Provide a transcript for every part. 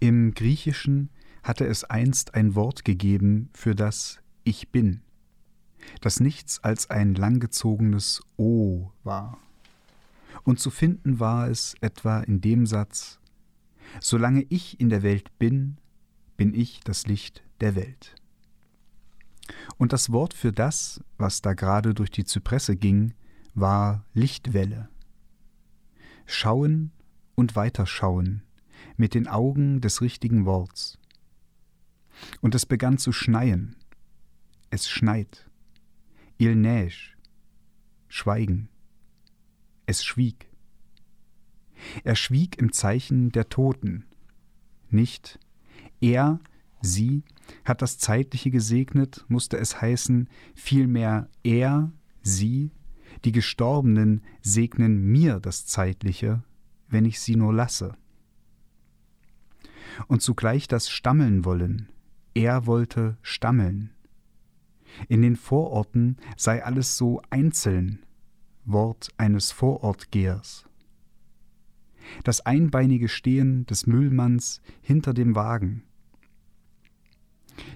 Im Griechischen hatte es einst ein Wort gegeben für das Ich bin, das nichts als ein langgezogenes O war. Und zu finden war es etwa in dem Satz Solange ich in der Welt bin, bin ich das Licht der Welt. Und das Wort für das, was da gerade durch die Zypresse ging, war Lichtwelle. Schauen und weiterschauen mit den Augen des richtigen Worts. Und es begann zu schneien. Es schneit. Il neige. Schweigen. Es schwieg. Er schwieg im Zeichen der Toten. Nicht er, sie, hat das Zeitliche gesegnet, musste es heißen, vielmehr er, sie, die Gestorbenen segnen mir das Zeitliche, wenn ich sie nur lasse. Und zugleich das Stammeln wollen, er wollte stammeln. In den Vororten sei alles so einzeln, Wort eines Vorortgehers. Das einbeinige Stehen des Müllmanns hinter dem Wagen,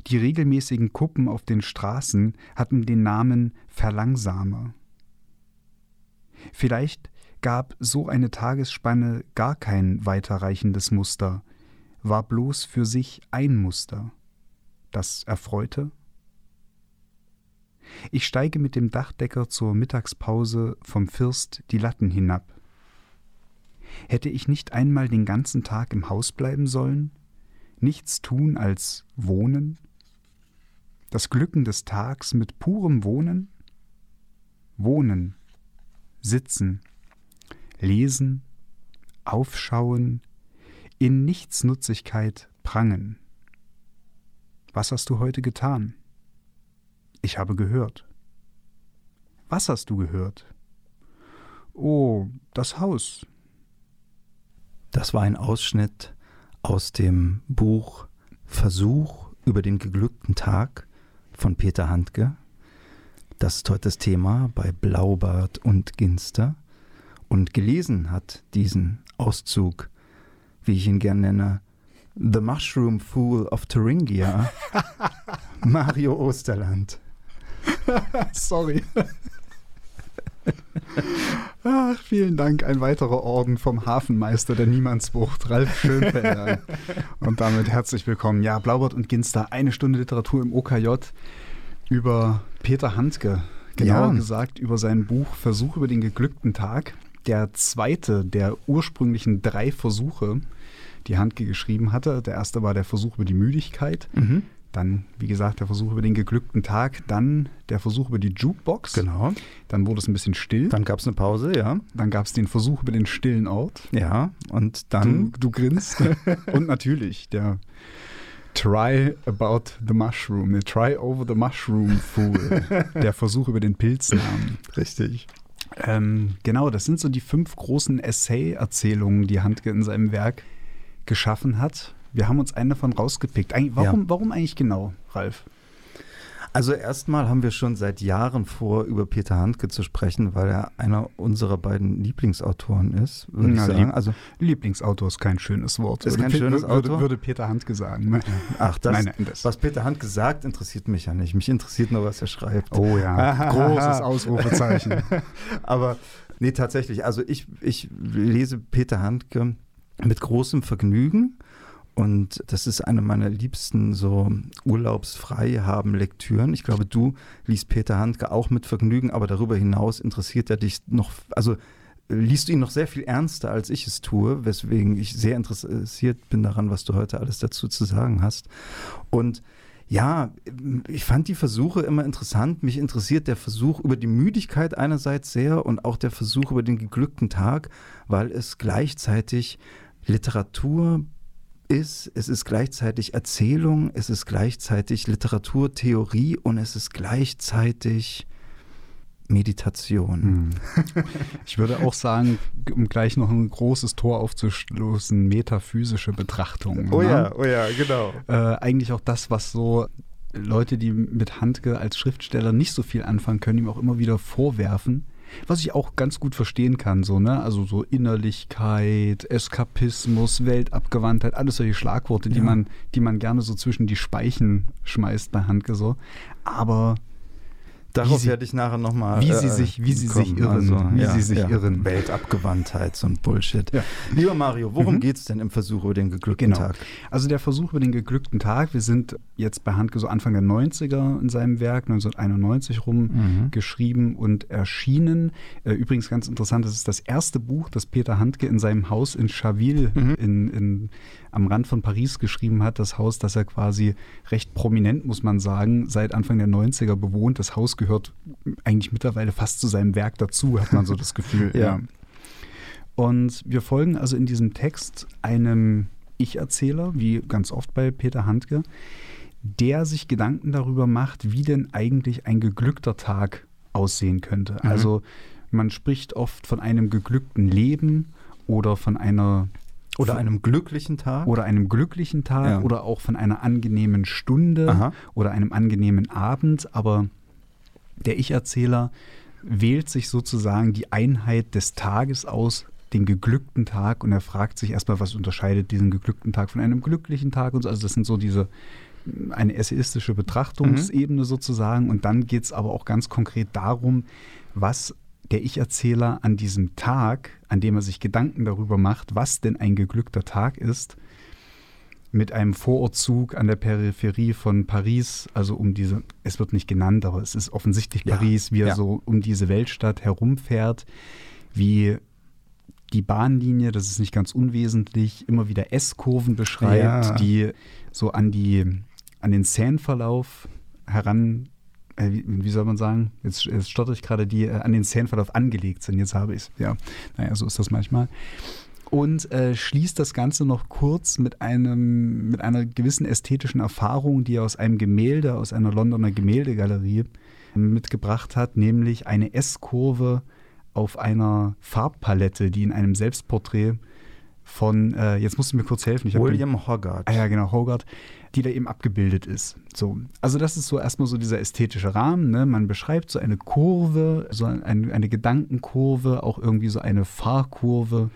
die regelmäßigen Kuppen auf den Straßen hatten den Namen Verlangsamer. Vielleicht gab so eine Tagesspanne gar kein weiterreichendes Muster, war bloß für sich ein Muster, das erfreute? Ich steige mit dem Dachdecker zur Mittagspause vom First die Latten hinab. Hätte ich nicht einmal den ganzen Tag im Haus bleiben sollen? Nichts tun als wohnen? Das Glücken des Tags mit purem Wohnen? Wohnen, sitzen, lesen, aufschauen, in Nichtsnutzigkeit prangen. Was hast du heute getan? Ich habe gehört. Was hast du gehört? Oh, das Haus. Das war ein Ausschnitt aus dem Buch Versuch über den geglückten Tag von Peter Handke. Das ist heute das Thema bei Blaubart und Ginster. Und gelesen hat diesen Auszug, wie ich ihn gern nenne, The Mushroom Fool of Thuringia, Mario Osterland. Sorry. Ach, vielen Dank. Ein weiterer Orden vom Hafenmeister der Niemandsbucht, Ralf Schönfelder. und damit herzlich willkommen. Ja, Blaubart und Ginster, eine Stunde Literatur im OKJ über Peter Handke. Genauer ja. gesagt über sein Buch Versuch über den geglückten Tag. Der zweite der ursprünglichen drei Versuche, die Handke geschrieben hatte. Der erste war der Versuch über die Müdigkeit. Mhm. Dann, wie gesagt, der Versuch über den geglückten Tag. Dann der Versuch über die Jukebox. Genau. Dann wurde es ein bisschen still. Dann gab es eine Pause, ja. Dann gab es den Versuch über den stillen Ort. Ja, und dann. Du, du grinst. und natürlich der Try about the mushroom. Der Try over the mushroom fool. der Versuch über den Pilznamen. Richtig. Ähm, genau, das sind so die fünf großen Essay-Erzählungen, die Handke in seinem Werk geschaffen hat. Wir haben uns einen davon rausgepickt. Eig warum, ja. warum eigentlich genau, Ralf? Also erstmal haben wir schon seit Jahren vor, über Peter Handke zu sprechen, weil er einer unserer beiden Lieblingsautoren ist, würde Na, ich sagen. Also Lieblingsautor ist kein schönes Wort. Ist kein würde, schönes würde, Autor? Würde Peter Handke sagen. Ach, das, nein, nein, das. was Peter Handke sagt, interessiert mich ja nicht. Mich interessiert nur, was er schreibt. Oh ja, großes Ausrufezeichen. Aber nee, tatsächlich. Also ich, ich lese Peter Handke mit großem Vergnügen. Und das ist eine meiner liebsten so urlaubsfrei haben Lektüren. Ich glaube, du liest Peter Handke auch mit Vergnügen, aber darüber hinaus interessiert er dich noch, also liest du ihn noch sehr viel ernster, als ich es tue, weswegen ich sehr interessiert bin daran, was du heute alles dazu zu sagen hast. Und ja, ich fand die Versuche immer interessant. Mich interessiert der Versuch über die Müdigkeit einerseits sehr und auch der Versuch über den geglückten Tag, weil es gleichzeitig Literatur ist, es ist gleichzeitig Erzählung, es ist gleichzeitig Literaturtheorie und es ist gleichzeitig Meditation. Hm. Ich würde auch sagen, um gleich noch ein großes Tor aufzustoßen, metaphysische Betrachtung. Oh ne? ja, oh ja, genau. Äh, eigentlich auch das, was so Leute, die mit Handke als Schriftsteller nicht so viel anfangen können, ihm auch immer wieder vorwerfen, Was ich auch ganz gut verstehen kann, so, ne? Also so Innerlichkeit, Eskapismus, Weltabgewandtheit, alles solche Schlagworte, die Ja. man, die man gerne so zwischen die Speichen schmeißt bei Handke so. Aber Darauf sie- werde ich nachher nochmal. wie sie sich- wie sie sich irren, wie sie sich irren. Weltabgewandtheit, so ein Bullshit. Ja. Lieber Mario, worum Mhm. geht's denn im Versuch über den geglückten Genau. Tag? Also der Versuch über den geglückten Tag, wir sind jetzt bei Handke so Anfang der 90er in seinem Werk, 1991 rum, Mhm. geschrieben und erschienen. Äh, Übrigens ganz interessant, das ist das erste Buch, das Peter Handke in seinem Haus in Chaville Mhm. in, in, am Rand von Paris geschrieben hat. Das Haus, das er quasi recht prominent, muss man sagen, seit Anfang der 90er bewohnt. Das Haus gehört eigentlich mittlerweile fast zu seinem Werk dazu, hat man so das Gefühl. Ja. Und wir folgen also in diesem Text einem Ich-Erzähler, wie ganz oft bei Peter Handke, der sich Gedanken darüber macht, wie denn eigentlich ein geglückter Tag aussehen könnte. Mhm. Also man spricht oft von einem geglückten Leben oder von einer Oder einem glücklichen Tag? oder einem glücklichen Tag Ja. oder auch von einer angenehmen Stunde Aha. oder einem angenehmen Abend, aber der Ich-Erzähler wählt sich sozusagen die Einheit des Tages aus, den geglückten Tag, und er fragt sich erstmal, was unterscheidet diesen geglückten Tag von einem glücklichen Tag und so. Also das sind so diese eine essayistische Betrachtungsebene sozusagen. Und dann geht es aber auch ganz konkret darum, was der Ich-Erzähler an diesem Tag, an dem er sich Gedanken darüber macht, was denn ein geglückter Tag ist, mit einem Vorortzug an der Peripherie von Paris, also um diese, es wird nicht genannt, aber es ist offensichtlich Ja, Paris, wie er ja. so um diese Weltstadt herumfährt, wie die Bahnlinie, das ist nicht ganz unwesentlich, immer wieder S-Kurven beschreibt, Ja. die so an die an den Seinverlauf heran, wie, wie soll man sagen, jetzt, jetzt stotter ich gerade, die äh, an den Seinverlauf angelegt sind. Jetzt habe ich es. Ja, naja, so ist das manchmal und äh, schließt das Ganze noch kurz mit einem mit einer gewissen ästhetischen Erfahrung, die er aus einem Gemälde aus einer Londoner Gemäldegalerie mitgebracht hat, nämlich eine S-Kurve auf einer Farbpalette, die in einem Selbstporträt von äh, jetzt musst du mir kurz helfen. Ich William Hogarth. Ah ja, genau, Hogarth, die da eben abgebildet ist. So. Also das ist so erstmal so dieser ästhetische Rahmen. Ne? Man beschreibt so eine Kurve, so ein, eine Gedankenkurve, auch irgendwie so eine Fahrkurve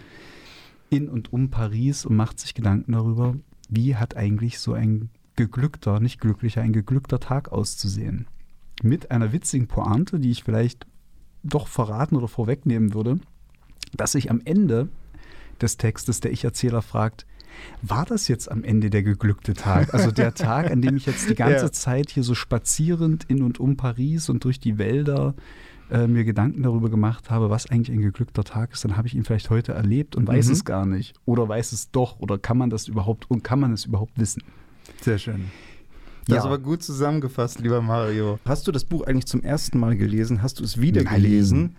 in und um Paris und macht sich Gedanken darüber, wie hat eigentlich so ein geglückter, nicht glücklicher, ein geglückter Tag auszusehen. Mit einer witzigen Pointe, die ich vielleicht doch verraten oder vorwegnehmen würde, dass sich am Ende des Textes der Ich-Erzähler fragt, war das jetzt am Ende der geglückte Tag? Also der Tag, an dem ich jetzt die ganze Ja. Zeit hier so spazierend in und um Paris und durch die Wälder äh, mir Gedanken darüber gemacht habe, was eigentlich ein geglückter Tag ist, dann habe ich ihn vielleicht heute erlebt und weiß Mhm. es gar nicht. Oder weiß es doch. Oder kann man das überhaupt und kann man es überhaupt wissen? Sehr schön. Das Ja. ist aber gut zusammengefasst, lieber Mario. Hast du das Buch eigentlich zum ersten Mal gelesen? Hast du es wieder Nein. gelesen?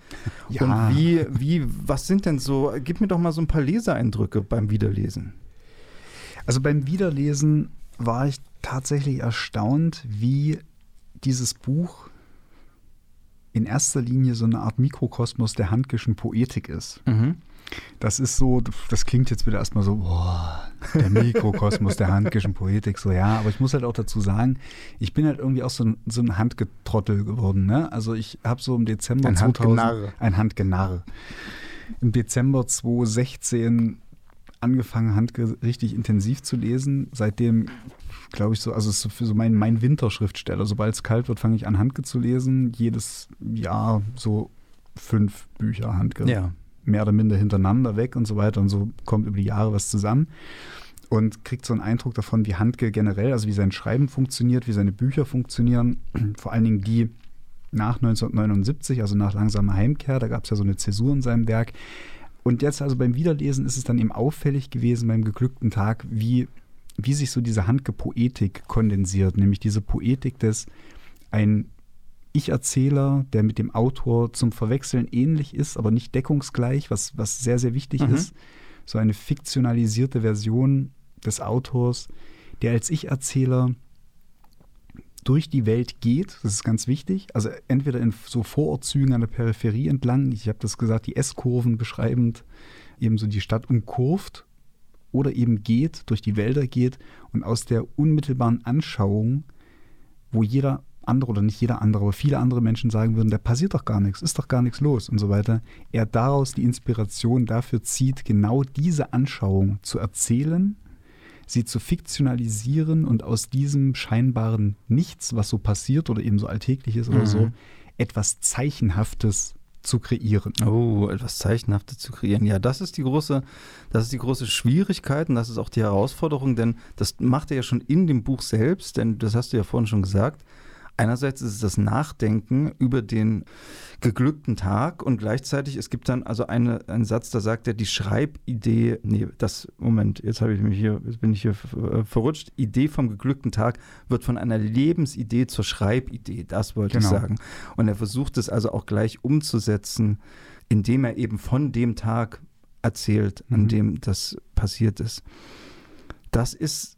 Ja. Und wie, wie, was sind denn so, gib mir doch mal so ein paar Leseeindrücke beim Wiederlesen. Also beim Wiederlesen war ich tatsächlich erstaunt, wie dieses Buch in erster Linie so eine Art Mikrokosmos der handkischen Poetik ist. Das ist so, das klingt jetzt wieder erstmal so, boah, der Mikrokosmos der handkischen Poetik, so ja, aber ich muss halt auch dazu sagen, ich bin halt irgendwie auch so ein, so ein Handgetrottel geworden, ne? Also ich habe so im Dezember Ein 2000 Handgenarr. ein Handgenarr. Im Dezember 2016 angefangen, Handke richtig intensiv zu lesen. Seitdem, glaube ich, so, also es ist so für so mein, mein Winterschriftsteller. Sobald es kalt wird, fange ich an, Handke zu lesen. Jedes Jahr so fünf Bücher Handke Ja. Mehr oder minder hintereinander weg und so weiter. Und so kommt über die Jahre was zusammen. Und kriegt so einen Eindruck davon, wie Handke generell, also wie sein Schreiben funktioniert, wie seine Bücher funktionieren. Vor allen Dingen die nach 1979, also nach langsamer Heimkehr. Da gab es ja so eine Zäsur in seinem Werk. Und jetzt also beim Wiederlesen ist es dann eben auffällig gewesen beim geglückten Tag, wie, wie sich so diese Handke-Poetik kondensiert. Nämlich diese Poetik des ein Ich-Erzähler, der mit dem Autor zum Verwechseln ähnlich ist, aber nicht deckungsgleich, was, was sehr, sehr wichtig Mhm. ist. So eine fiktionalisierte Version des Autors, der als Ich-Erzähler durch die Welt geht, das ist ganz wichtig, also entweder in so Vorortzügen an der Peripherie entlang, ich habe das gesagt, die S-Kurven beschreibend, eben so die Stadt umkurvt oder eben geht, durch die Wälder geht und aus der unmittelbaren Anschauung, wo jeder andere oder nicht jeder andere, aber viele andere Menschen sagen würden, da passiert doch gar nichts, ist doch gar nichts los und so weiter, er daraus die Inspiration dafür zieht, genau diese Anschauung zu erzählen, sie zu fiktionalisieren und aus diesem scheinbaren Nichts, was so passiert oder eben so alltäglich ist oder Mhm. so, etwas Zeichenhaftes zu kreieren. Oh, etwas Zeichenhaftes zu kreieren. Ja, das ist die große, das ist die große Schwierigkeit und das ist auch die Herausforderung, denn das macht er ja schon in dem Buch selbst, denn das hast du ja vorhin schon gesagt. Einerseits ist es das Nachdenken über den geglückten Tag und gleichzeitig, es gibt dann also eine, einen Satz, da sagt er, die Schreibidee, nee, das, Moment, jetzt habe ich mich hier, jetzt bin ich hier äh, verrutscht, Idee vom geglückten Tag wird von einer Lebensidee zur Schreibidee, das wollte Genau. ich sagen. Und er versucht es also auch gleich umzusetzen, indem er eben von dem Tag erzählt, an Mhm. dem das passiert ist. Das ist,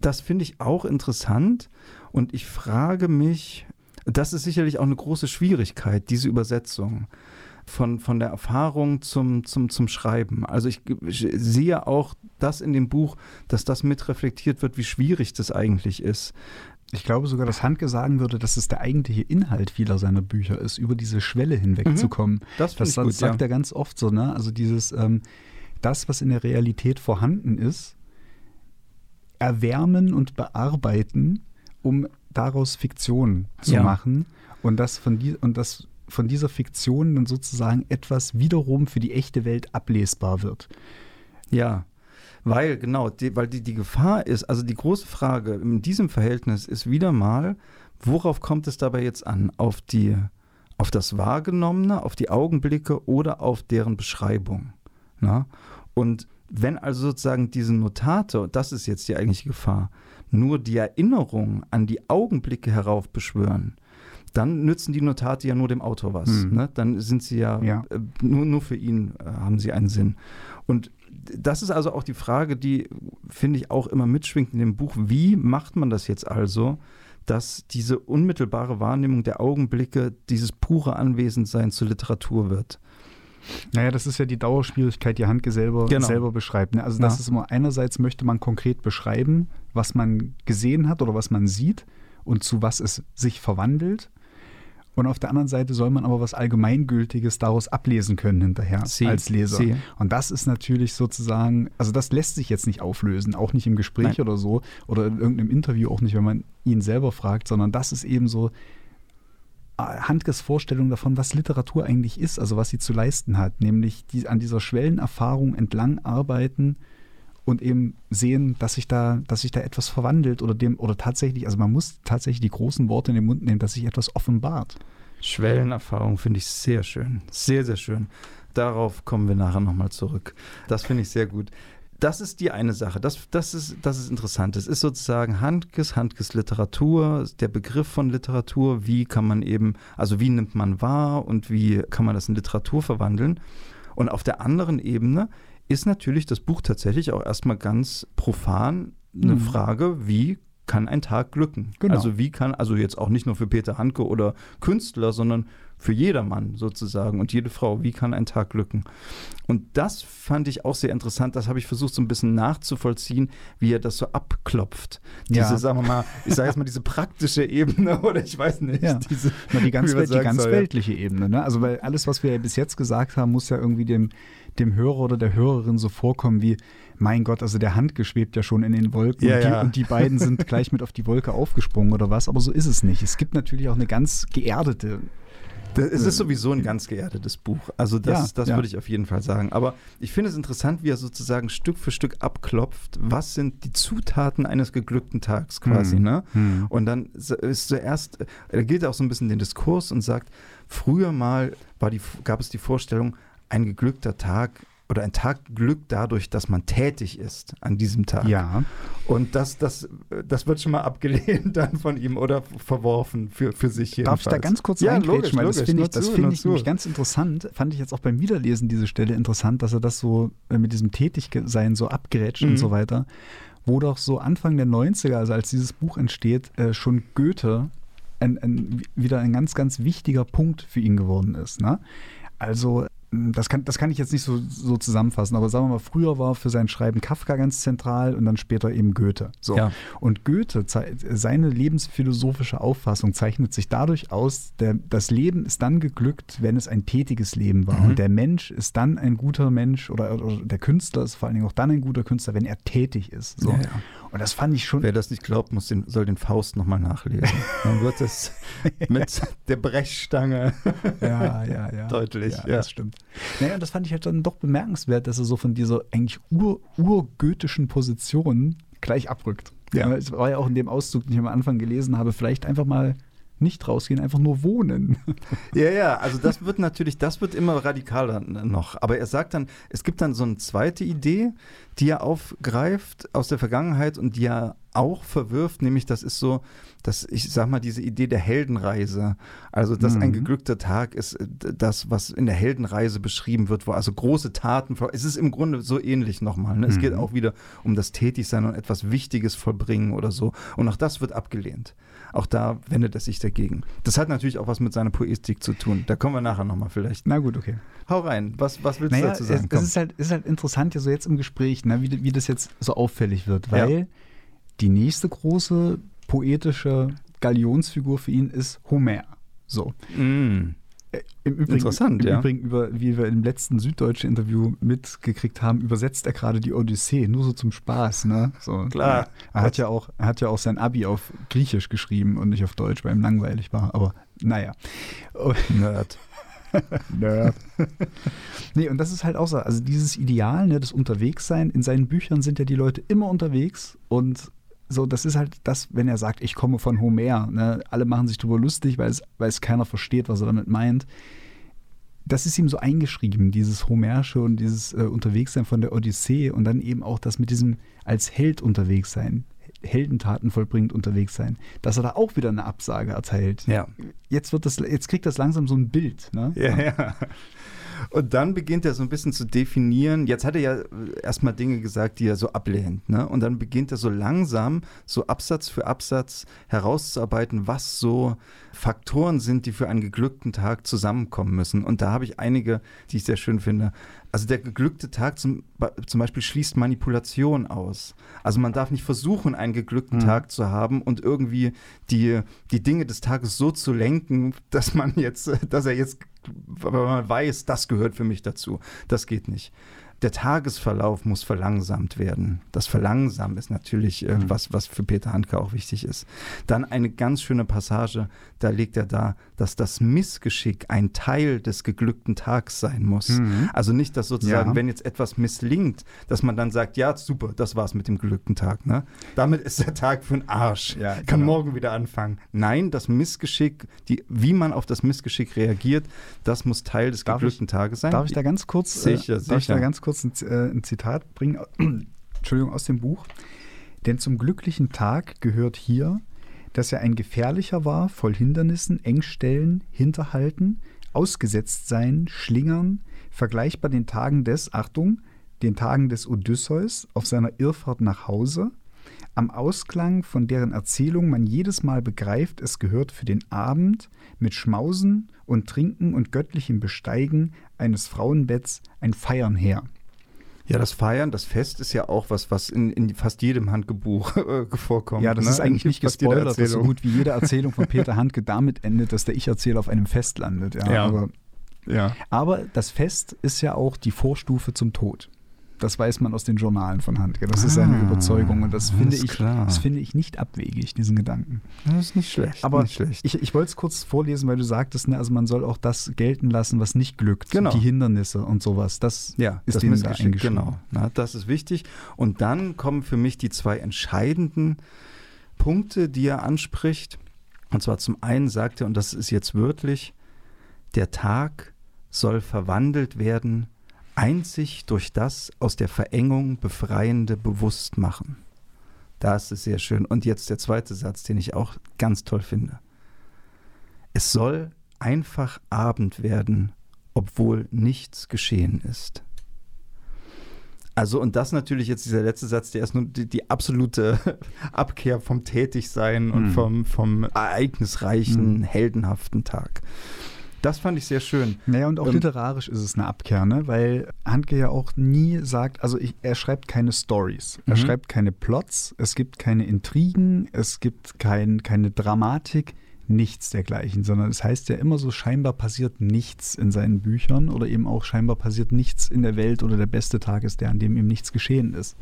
das finde ich auch interessant und ich frage mich, das ist sicherlich auch eine große Schwierigkeit, diese Übersetzung von, von der Erfahrung zum, zum, zum Schreiben. Also ich, ich sehe auch das in dem Buch, dass das mitreflektiert wird, wie schwierig das eigentlich ist. Ich glaube sogar, dass Handke sagen würde, dass es der eigentliche Inhalt vieler seiner Bücher ist, über diese Schwelle hinwegzukommen. Das finde Das ich gut, sagt ja. er ganz oft so, ne? Also dieses, ähm, das, was in der Realität vorhanden ist, erwärmen und bearbeiten, um daraus Fiktion zu Ja. machen und das von die, und das von dieser Fiktion dann sozusagen etwas wiederum für die echte Welt ablesbar wird. Ja, weil genau, die, weil die, die Gefahr ist, also die große Frage in diesem Verhältnis ist wieder mal, worauf kommt es dabei jetzt an? Auf die, auf das Wahrgenommene, auf die Augenblicke oder auf deren Beschreibung? Na? Und wenn also sozusagen diese Notate, und das ist jetzt die eigentliche Gefahr, nur die Erinnerung an die Augenblicke heraufbeschwören, dann nützen die Notate ja nur dem Autor was. Mhm. Ne? Dann sind sie ja, Ja. Äh, nur, nur für ihn äh, haben sie einen Sinn. Und das ist also auch die Frage, die, finde ich, auch immer mitschwingt in dem Buch. Wie macht man das jetzt also, dass diese unmittelbare Wahrnehmung der Augenblicke, dieses pure Anwesendsein zur Literatur wird? Naja, das ist ja die Dauerschwierigkeit, die Handke selber, Genau. selber beschreibt. Ne? Also das Ja. ist immer, einerseits möchte man konkret beschreiben, was man gesehen hat oder was man sieht und zu was es sich verwandelt. Und auf der anderen Seite soll man aber was Allgemeingültiges daraus ablesen können hinterher Sie- als Leser. Sie. Und das ist natürlich sozusagen, also das lässt sich jetzt nicht auflösen, auch nicht im Gespräch Nein. oder so oder in irgendeinem Interview, auch nicht, wenn man ihn selber fragt, sondern das ist eben so Handkes Vorstellung davon, was Literatur eigentlich ist, also was sie zu leisten hat, nämlich die, an dieser Schwellenerfahrung entlang arbeiten und eben sehen, dass sich da, dass sich da etwas verwandelt oder dem, oder tatsächlich, also man muss tatsächlich die großen Worte in den Mund nehmen, dass sich etwas offenbart. Schwellenerfahrung finde ich sehr schön. Sehr, sehr schön. Darauf kommen wir nachher nochmal zurück. Das finde ich sehr gut. Das ist die eine Sache. Das, das, ist, das ist interessant. Es ist sozusagen Handkes, Handkes Literatur, der Begriff von Literatur. Wie kann man eben, also wie nimmt man wahr und wie kann man das in Literatur verwandeln? Und auf der anderen Ebene ist natürlich das Buch tatsächlich auch erstmal ganz profan eine Mhm. Frage, wie kann ein Tag glücken? Genau. Also wie kann, also jetzt auch nicht nur für Peter Handke oder Künstler, sondern für jedermann sozusagen und jede Frau, wie kann ein Tag glücken? Und das fand ich auch sehr interessant, das habe ich versucht so ein bisschen nachzuvollziehen, wie er das so abklopft. Diese, Ja. sagen wir mal, ich sage jetzt mal diese praktische Ebene oder ich weiß nicht, Ja. diese, Na, die ganz, die ganz soll, ja. weltliche Ebene. Ne? Also, weil alles, was wir bis jetzt gesagt haben, muss ja irgendwie dem, dem Hörer oder der Hörerin so vorkommen wie, mein Gott, also der Hand geschwebt ja schon in den Wolken Ja, und, die, ja. und die beiden sind gleich mit auf die Wolke aufgesprungen oder was, aber so ist es nicht. Es gibt natürlich auch eine ganz geerdete. Es ist sowieso ein ganz geerdetes Buch. Also das, Ja, das ja. würde ich auf jeden Fall sagen. Aber ich finde es interessant, wie er sozusagen Stück für Stück abklopft, was sind die Zutaten eines geglückten Tags quasi. Hm. Ne? Hm. Und dann ist zuerst, er gilt auch so ein bisschen den Diskurs und sagt, früher mal war die, gab es die Vorstellung, ein geglückter Tag oder ein Tag glückt dadurch, dass man tätig ist an diesem Tag. Ja, Und das, das, das wird schon mal abgelehnt dann von ihm oder verworfen für, für sich darf ich da ganz kurz ja, logisch, weil das finde ich, das nur ich nämlich ganz interessant. Fand ich jetzt auch beim Wiederlesen diese Stelle interessant, dass er das so äh, mit diesem Tätigsein so abgrätscht Mhm. und so weiter. Wo doch so Anfang der 90er, also als dieses Buch entsteht, äh, schon Goethe ein, ein, wieder ein ganz, ganz wichtiger Punkt für ihn geworden ist. Ne? Also das kann, das kann ich jetzt nicht so, so zusammenfassen, aber sagen wir mal, früher war für sein Schreiben Kafka ganz zentral und dann später eben Goethe. So. Ja. Und Goethe, seine lebensphilosophische Auffassung zeichnet sich dadurch aus, der, das Leben ist dann geglückt, wenn es ein tätiges Leben war. Mhm. Und der Mensch ist dann ein guter Mensch oder, oder, der Künstler ist vor allen Dingen auch dann ein guter Künstler, wenn er tätig ist. So. Ja, ja. Und das fand ich schon. Wer das nicht glaubt, muss den, soll den Faust nochmal nachlesen. Dann wird es mit der Brechstange ja, ja, ja. deutlich. Ja, das stimmt. Naja, das fand ich halt dann doch bemerkenswert, dass er so von dieser eigentlich ur, urgoethischen Position gleich abrückt. Ja. Es war ja auch in dem Auszug, den ich am Anfang gelesen habe, vielleicht einfach mal nicht rausgehen, einfach nur wohnen. Ja, ja, also das wird natürlich, das wird immer radikaler noch. Aber er sagt dann, es gibt dann so eine zweite Idee, die er aufgreift aus der Vergangenheit und die er auch verwirft, nämlich das ist so, dass ich sag mal, diese Idee der Heldenreise. Also, dass mhm. ein geglückter Tag ist das, was in der Heldenreise beschrieben wird, wo also große Taten, es ist im Grunde so ähnlich nochmal. Ne? Mhm. Es geht auch wieder um das Tätigsein und etwas Wichtiges vollbringen oder so. Und auch das wird abgelehnt. Auch da wendet er sich dagegen. Das hat natürlich auch was mit seiner Poetik zu tun. Da kommen wir nachher nochmal vielleicht. Na gut, okay. Hau rein. Was, was willst naja, du dazu sagen? Es, es ist, halt, ist halt interessant, ja so jetzt im Gespräch, ne, wie, wie das jetzt so auffällig wird, weil ja. die nächste große poetische Galionsfigur für ihn ist Homer. So. Mm. Im Übrigen, Interessant, im ja. Übrigen über, wie wir im letzten süddeutschen Interview mitgekriegt haben, übersetzt er gerade die Odyssee, nur so zum Spaß, ne? So, Klar. Er hat ja auch, er hat ja auch sein Abi auf Griechisch geschrieben und nicht auf Deutsch, weil ihm langweilig war. Aber naja. Nerd. Nerd. nee, und das ist halt auch so, also dieses Ideal, ne, das Unterwegssein, in seinen Büchern sind ja die Leute immer unterwegs und so, das ist halt das, wenn er sagt, ich komme von Homer. Ne? Alle machen sich darüber lustig, weil es, weil es keiner versteht, was er damit meint. Das ist ihm so eingeschrieben, dieses Homersche und dieses äh, Unterwegssein von der Odyssee und dann eben auch das mit diesem als Held unterwegs sein, Heldentaten vollbringend unterwegs sein, dass er da auch wieder eine Absage erteilt. Ja. Jetzt wird das, jetzt kriegt das langsam so ein Bild. Ne? Ja, ja. Und dann beginnt er so ein bisschen zu definieren. Jetzt hat er ja erstmal Dinge gesagt, die er so ablehnt. Ne? Und dann beginnt er so langsam, so Absatz für Absatz herauszuarbeiten, was so Faktoren sind, die für einen geglückten Tag zusammenkommen müssen. Und da habe ich einige, die ich sehr schön finde. Also der geglückte Tag zum, zum Beispiel schließt Manipulation aus. Also man darf nicht versuchen, einen geglückten mhm. Tag zu haben und irgendwie die, die Dinge des Tages so zu lenken, dass man jetzt, dass er jetzt, weil man weiß, das gehört für mich dazu. Das geht nicht der Tagesverlauf muss verlangsamt werden. Das Verlangsamen ist natürlich äh, mhm. was, was für Peter Handke auch wichtig ist. Dann eine ganz schöne Passage, da legt er da, dass das Missgeschick ein Teil des geglückten Tags sein muss. Mhm. Also nicht, dass sozusagen, ja. wenn jetzt etwas misslingt, dass man dann sagt, ja, super, das war's mit dem geglückten Tag. Ne? Damit ist der Tag für den Arsch. Ja, Kann genau. morgen wieder anfangen. Nein, das Missgeschick, die, wie man auf das Missgeschick reagiert, das muss Teil des darf geglückten ich, Tages sein. Darf ich da ganz kurz, sicher, äh, sicher. ich da ganz kurz ein, äh, ein Zitat bringen? Entschuldigung, aus dem Buch. Denn zum glücklichen Tag gehört hier, dass er ein gefährlicher war, voll Hindernissen, Engstellen, Hinterhalten, ausgesetzt sein, Schlingern, vergleichbar den Tagen des, Achtung, den Tagen des Odysseus auf seiner Irrfahrt nach Hause, am Ausklang von deren Erzählung man jedes Mal begreift, es gehört für den Abend mit Schmausen und Trinken und göttlichem Besteigen eines Frauenbetts ein Feiern her. Ja, das Feiern, das Fest ist ja auch was, was in, in fast jedem Handgebuch äh, vorkommt. Ja, das ne? ist eigentlich nicht gespoilert, dass so gut wie jede Erzählung von Peter Handke damit endet, dass der Ich-Erzähler auf einem Fest landet. Ja, ja. Aber, ja. aber das Fest ist ja auch die Vorstufe zum Tod. Das weiß man aus den Journalen von Handke. Das ah, ist seine Überzeugung und das finde, ich, das finde ich nicht abwegig, diesen Gedanken. Das ist nicht schlecht. Aber nicht schlecht. ich, ich wollte es kurz vorlesen, weil du sagtest, ne, also man soll auch das gelten lassen, was nicht glückt. Genau. Die Hindernisse und sowas. Das ja, ist das denen da Genau, Na, das ist wichtig. Und dann kommen für mich die zwei entscheidenden Punkte, die er anspricht. Und zwar zum einen sagt er, und das ist jetzt wörtlich, der Tag soll verwandelt werden einzig durch das aus der Verengung befreiende Bewusstmachen. Das ist sehr schön. Und jetzt der zweite Satz, den ich auch ganz toll finde. Es soll einfach Abend werden, obwohl nichts geschehen ist. Also, und das natürlich jetzt dieser letzte Satz, der ist nur die, die absolute Abkehr vom Tätigsein und mhm. vom, vom ereignisreichen, mhm. heldenhaften Tag. Das fand ich sehr schön. Naja, und auch Ähm, literarisch ist es eine Abkehr, ne? weil Handke ja auch nie sagt, also ich, er schreibt keine Stories, er Mhm. schreibt keine Plots, es gibt keine Intrigen, es gibt kein, keine Dramatik, nichts dergleichen, sondern es heißt ja immer so, scheinbar passiert nichts in seinen Büchern oder eben auch scheinbar passiert nichts in der Welt oder der beste Tag ist der, an dem ihm nichts geschehen ist.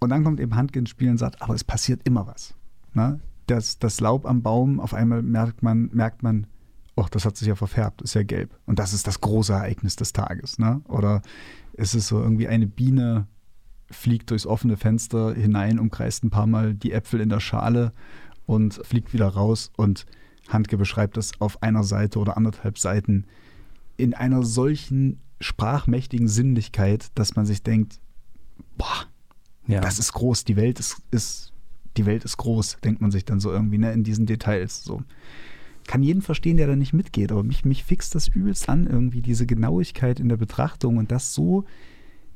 Und dann kommt eben Handke ins Spiel und sagt, aber es passiert immer was. Ne? Das, das Laub am Baum, auf einmal merkt man, merkt man, oh, das hat sich ja verfärbt, ist ja gelb. Und das ist das große Ereignis des Tages. Ne? Oder ist es so irgendwie eine Biene fliegt durchs offene Fenster hinein, umkreist ein paar Mal die Äpfel in der Schale und fliegt wieder raus. Und Handke beschreibt das auf einer Seite oder anderthalb Seiten in einer solchen sprachmächtigen Sinnlichkeit, dass man sich denkt, boah, Ja. das ist groß, die Welt ist, ist, die Welt ist groß, denkt man sich dann so irgendwie, ne, in diesen Details. So. Kann jeden verstehen, der da nicht mitgeht, aber mich, mich fixt das übelst an, irgendwie diese Genauigkeit in der Betrachtung und das so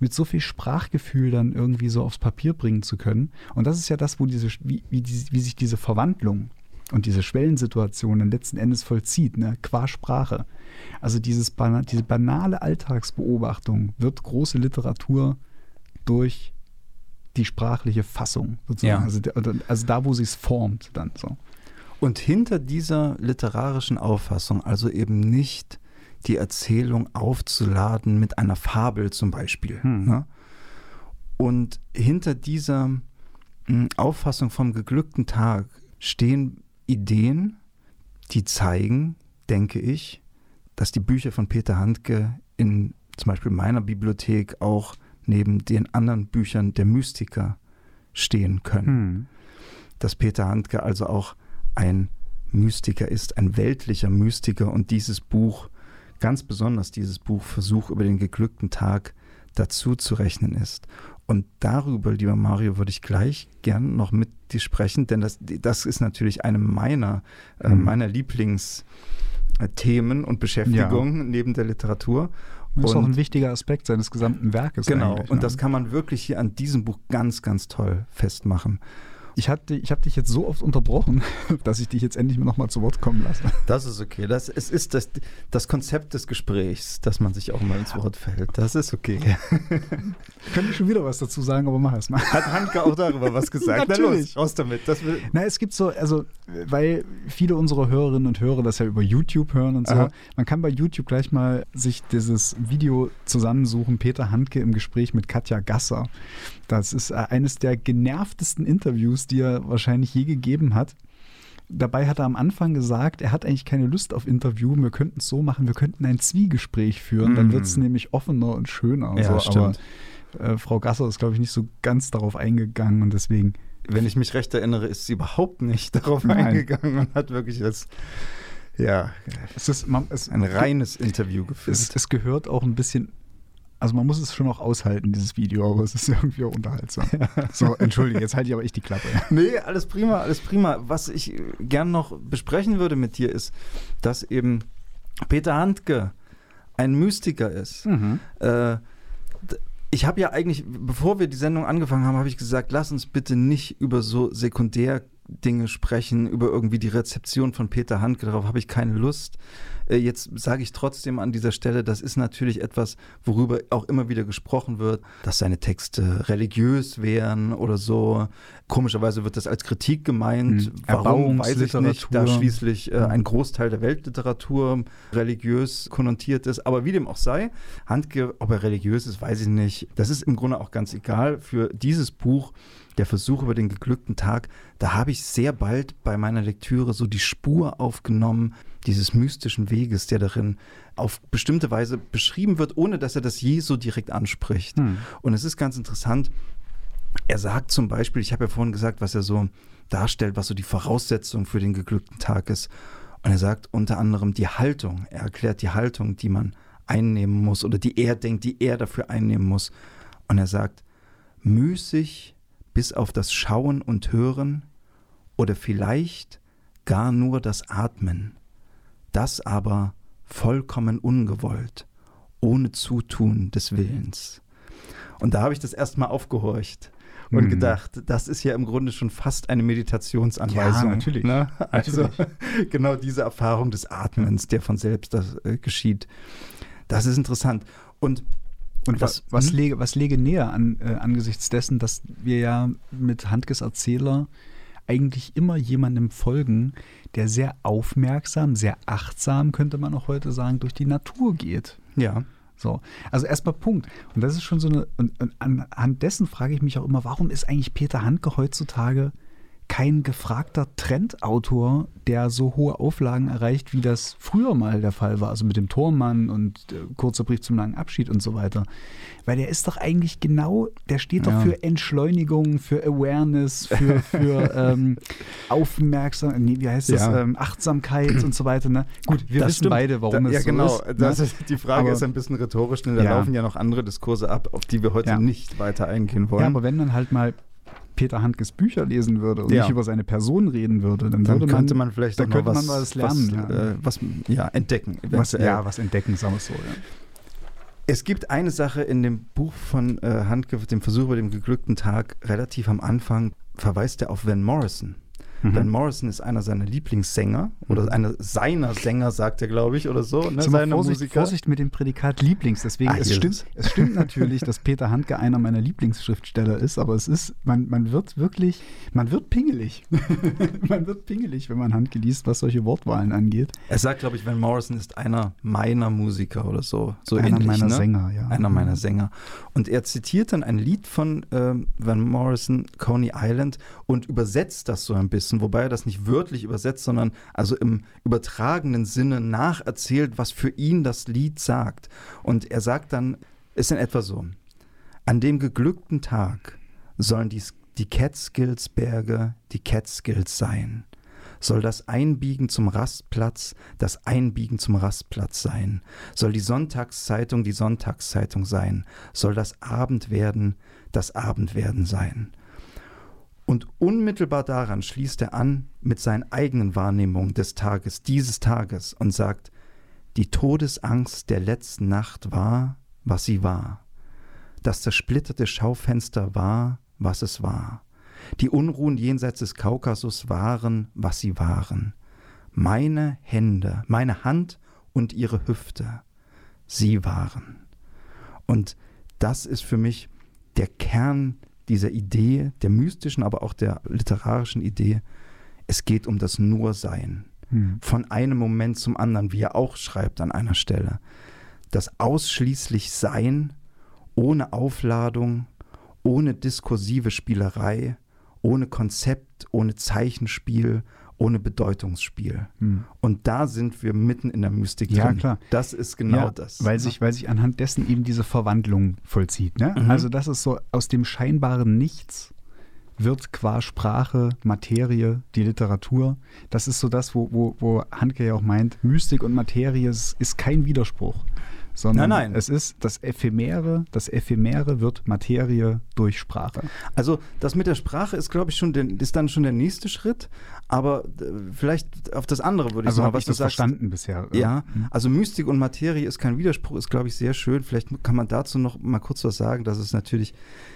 mit so viel Sprachgefühl dann irgendwie so aufs Papier bringen zu können. Und das ist ja das, wo diese, wie, wie, die, wie sich diese Verwandlung und diese Schwellensituation dann letzten Endes vollzieht, ne, qua Sprache. Also dieses bana diese banale Alltagsbeobachtung wird große Literatur durch die sprachliche Fassung sozusagen. Ja. Also, also da, wo sie es formt, dann so. Und hinter dieser literarischen Auffassung, also eben nicht die Erzählung aufzuladen mit einer Fabel zum Beispiel. Hm. Ne? Und hinter dieser mh, Auffassung vom geglückten Tag stehen Ideen, die zeigen, denke ich, dass die Bücher von Peter Handke in zum Beispiel meiner Bibliothek auch neben den anderen Büchern der Mystiker stehen können Hm. dass Peter Handke also auch ein Mystiker ist, ein weltlicher Mystiker und dieses Buch, ganz besonders dieses Buch Versuch über den geglückten Tag dazu zu rechnen ist. Und darüber, lieber Mario, würde ich gleich gern noch mit dir sprechen, denn das, das ist natürlich eine meiner, äh, Mhm. meiner Lieblingsthemen und Beschäftigungen neben der Literatur. Das ist auch ein wichtiger Aspekt seines gesamten Werkes. Genau, und ne? das kann man wirklich hier an diesem Buch ganz, ganz toll festmachen. Ich, hatte- ich habe dich jetzt so oft unterbrochen, dass ich dich jetzt endlich mal nochmal zu Wort kommen lasse. Das ist okay. Das, es ist das, das Konzept des Gesprächs, dass man sich auch mal ins Wort fällt. Das ist okay. Könnte ich schon wieder was dazu sagen, aber mach es mal. Hat Handke auch darüber was gesagt? Na Natürlich. los, raus damit. Na, es gibt so, also, weil viele unserer Hörerinnen und Hörer das ja über YouTube hören und so. Aha. Man kann bei YouTube gleich mal sich dieses Video zusammensuchen, Peter Handke im Gespräch mit Katja Gasser. Das ist äh, eines der genervtesten Interviews, die er wahrscheinlich je gegeben hat. Dabei hat er am Anfang gesagt, er hat eigentlich keine Lust auf Interview. Wir könnten es so machen, wir könnten ein Zwiegespräch führen. Dann Mhm. wird es nämlich offener und schöner. Ja, so. stimmt. Aber äh, Frau Gasser ist, glaube ich, nicht so ganz darauf eingegangen und deswegen wenn ich mich recht erinnere, ist sie überhaupt nicht darauf Nein. eingegangen und hat wirklich das, ja, es ist, man, es, ein reines Interview geführt. es, es gehört auch ein bisschen, also man muss es schon auch aushalten, dieses Video, aber es ist irgendwie auch unterhaltsam. So, entschuldige, jetzt halte ich aber ich die Klappe. Nee, alles prima, alles prima. Was ich gern noch besprechen würde mit dir ist, dass eben Peter Handke ein Mystiker ist. Mhm. Äh, ich habe ja eigentlich, bevor wir die Sendung angefangen haben, habe ich gesagt, lass uns bitte nicht über so Sekundärdinge sprechen, über irgendwie die Rezeption von Peter Handke, darauf habe ich keine Lust. Äh, Jetzt sage ich trotzdem an dieser Stelle, das ist natürlich etwas, worüber auch immer wieder gesprochen wird, dass seine Texte religiös wären oder so. Komischerweise wird das als Kritik gemeint. Hm. Warum, weiß ich nicht, da schließlich äh, ein Großteil der Weltliteratur religiös konnotiert ist. Aber wie dem auch sei, Handke, ob er religiös ist, weiß ich nicht. Das ist im Grunde auch ganz egal. Für dieses Buch, der Versuch über den geglückten Tag, da habe ich sehr bald bei meiner Lektüre so die Spur aufgenommen dieses mystischen Weges, der darin auf bestimmte Weise beschrieben wird, ohne dass er das je so direkt anspricht. Hm. Und es ist ganz interessant, er sagt zum Beispiel, ich habe ja vorhin gesagt, was er so darstellt, was so die Voraussetzung für den geglückten Tag ist. Und er sagt unter anderem die Haltung. Er erklärt die Haltung, die man einnehmen muss oder die er denkt, die er dafür einnehmen muss. Und er sagt, müßig bis auf das Schauen und Hören oder vielleicht gar nur das Atmen. Das aber vollkommen ungewollt, ohne Zutun des Willens. Und da habe ich das erstmal aufgehorcht und mhm. gedacht, das ist ja im Grunde schon fast eine Meditationsanweisung. Ja, natürlich. Ne? Also natürlich. genau diese Erfahrung des Atmens, der von selbst das, äh, geschieht. Das ist interessant. Und und was, was, hm? lege, was lege näher an, äh, angesichts dessen, dass wir ja mit Handkes Erzähler eigentlich immer jemandem folgen, der sehr aufmerksam, sehr achtsam, könnte man auch heute sagen, durch die Natur geht. Ja. So, also erstmal Punkt. Und das ist schon so eine, und, und anhand dessen frage ich mich auch immer, warum ist eigentlich Peter Handke heutzutage kein gefragter Trendautor, der so hohe Auflagen erreicht, wie das früher mal der Fall war, also mit dem Tormann und äh, kurzer Brief zum langen Abschied und so weiter. Weil der ist doch eigentlich genau, der steht ja. doch für Entschleunigung, für Awareness, für, für ähm, Aufmerksamkeit, nee, wie heißt das, ja. ähm, Achtsamkeit und so weiter. Ne? Gut, wir das wissen stimmt. beide, warum da, es ja, so genau. ist. Ja, genau. die Frage aber, ist ein bisschen rhetorisch, denn da laufen ja noch andere Diskurse ab, auf die wir heute nicht weiter eingehen wollen. Ja, aber wenn dann halt mal Peter Handkes Bücher lesen würde und ja. nicht über seine Person reden würde, dann, dann würde man, könnte man vielleicht dann könnte was, man was lernen. Was, ja. Äh, was, ja, entdecken. Was, ja, was entdecken, sagen wir es so. Ja. Es gibt eine Sache in dem Buch von äh, Handke, dem Versuch über den geglückten Tag, relativ am Anfang verweist er auf Van Morrison. Mhm. Van Morrison ist einer seiner Lieblingssänger oder mhm. einer seiner Sänger, sagt er, glaube ich, oder so. Ne? Seine Vorsicht, Musiker. Vorsicht mit dem Prädikat Lieblings. Deswegen, Ach, es, stimmt, es stimmt natürlich, dass Peter Handke einer meiner Lieblingsschriftsteller ist, aber es ist, man, man wird wirklich, man wird pingelig. man wird pingelig, wenn man Handke liest, was solche Wortwahlen angeht. Er sagt, glaube ich, Van Morrison ist einer meiner Musiker oder so. so einer ähnlich, meiner ne? Sänger, ja. Einer meiner Sänger. Und er zitiert dann ein Lied von äh, Van Morrison, Coney Island, und übersetzt das so ein bisschen, wobei er das nicht wörtlich übersetzt, sondern also im übertragenen Sinne nacherzählt, was für ihn das Lied sagt. Und er sagt dann, ist in etwa so, an dem geglückten Tag sollen die, die Catskills-Berge die Catskills sein soll das Einbiegen zum Rastplatz das Einbiegen zum Rastplatz sein, soll die Sonntagszeitung die Sonntagszeitung sein, soll das Abendwerden das Abendwerden sein. Und unmittelbar daran schließt er an mit seinen eigenen Wahrnehmungen des Tages, dieses Tages, und sagt, die Todesangst der letzten Nacht war, was sie war. Das zersplitterte Schaufenster war, was es war. Die Unruhen jenseits des Kaukasus waren, was sie waren. Meine Hände, meine Hand und ihre Hüfte, sie waren. Und das ist für mich der Kern dieser Idee, der mystischen, aber auch der literarischen Idee, es geht um das Nur-Sein. Hm. Von einem Moment zum anderen, wie er auch schreibt an einer Stelle. Das ausschließlich Sein, ohne Aufladung, ohne diskursive Spielerei, ohne Konzept, ohne Zeichenspiel, ohne Bedeutungsspiel. Hm. Und da sind wir mitten in der Mystik ja, drin. klar. Das ist genau ja, das. Weil, sich, weil sich anhand dessen eben diese Verwandlung vollzieht. Ne? Mhm. Also das ist so, aus dem scheinbaren Nichts wird qua Sprache, Materie, die Literatur. Das ist so das, wo, wo, wo Handke ja auch meint, Mystik und Materie ist, ist kein Widerspruch sondern nein, nein. es ist das Ephemere, das Ephemere wird Materie durch Sprache. Also das mit der Sprache ist, glaube ich, schon der, ist dann schon der nächste Schritt, aber äh, vielleicht auf das andere würde ich also sagen, was ich das sagst, verstanden bisher. Ja, mhm. also Mystik und Materie ist kein Widerspruch, ist, glaube ich, sehr schön. Vielleicht kann man dazu noch mal kurz was sagen, dass es natürlich,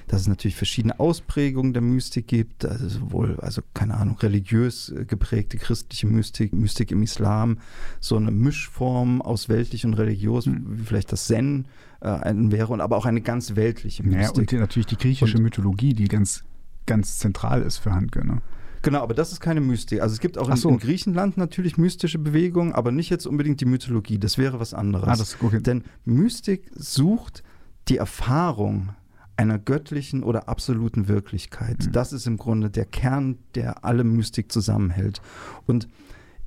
dass es natürlich verschiedene Ausprägungen der Mystik gibt, also sowohl, also keine Ahnung, religiös äh, geprägte christliche Mystik, Mystik im Islam, so eine Mischform aus weltlich und religiös, mhm vielleicht das Zen äh, wäre, und aber auch eine ganz weltliche Mystik. Ja, und die, natürlich die griechische und, Mythologie, die ganz, ganz zentral ist für Handke. Ne? Genau, aber das ist keine Mystik. Also es gibt auch in, so. in, Griechenland natürlich mystische Bewegungen, aber nicht jetzt unbedingt die Mythologie. Das wäre was anderes. Ah, das, okay. Denn Mystik sucht die Erfahrung einer göttlichen oder absoluten Wirklichkeit. Mhm. Das ist im Grunde der Kern, der alle Mystik zusammenhält. Und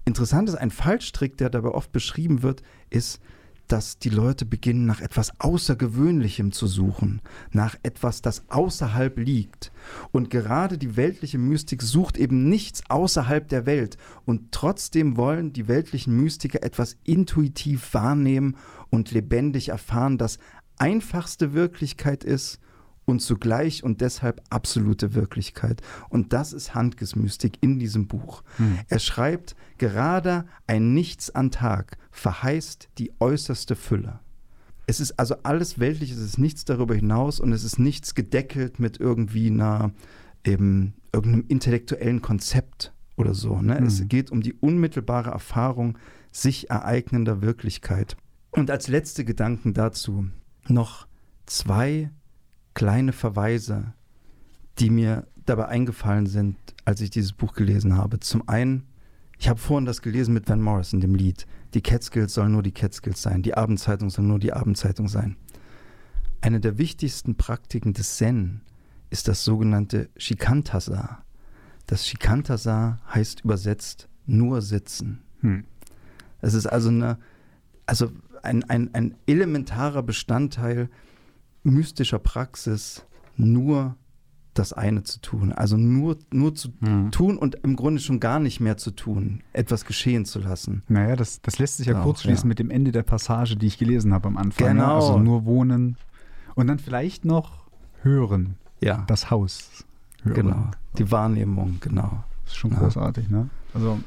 interessant ist, ein Fallstrick, der dabei oft beschrieben wird, ist, dass die Leute beginnen, nach etwas Außergewöhnlichem zu suchen, nach etwas, das außerhalb liegt. Und gerade die weltliche Mystik sucht eben nichts außerhalb der Welt. Und trotzdem wollen die weltlichen Mystiker etwas intuitiv wahrnehmen und lebendig erfahren, das einfachste Wirklichkeit ist und zugleich und deshalb absolute Wirklichkeit. Und das ist Handkes Mystik in diesem Buch. Hm. Er schreibt, gerade ein Nichts an Tag verheißt die äußerste Fülle. es ist also alles weltlich, es ist nichts darüber hinaus und es ist nichts gedeckelt mit irgendwie einer eben irgendeinem intellektuellen Konzept oder so. Ne? Mhm. Es geht um die unmittelbare Erfahrung sich ereignender Wirklichkeit. Und als letzte Gedanken dazu noch zwei kleine Verweise, die mir dabei eingefallen sind, als ich dieses Buch gelesen habe. Zum einen, ich habe vorhin das gelesen mit Van Morrison, dem Lied. Die Catskills sollen nur die Catskills sein, die Abendzeitung soll nur die Abendzeitung sein. Eine der wichtigsten Praktiken des Zen ist das sogenannte Shikantasa. Das Shikantasa heißt übersetzt nur sitzen. Hm. Es ist also eine, also ein, ein, ein elementarer Bestandteil mystischer Praxis, nur das eine zu tun. Also nur, nur zu mhm. tun und im Grunde schon gar nicht mehr zu tun, etwas geschehen zu lassen. Naja, das, das lässt sich ja Auch, kurz schließen ja. mit dem Ende der Passage, die ich gelesen habe am Anfang. ne? Genau. Also nur wohnen und dann vielleicht noch hören. Ja, Das Haus. Hören. genau. Die Wahrnehmung, genau. Das ist schon Ja. großartig, ne? Also,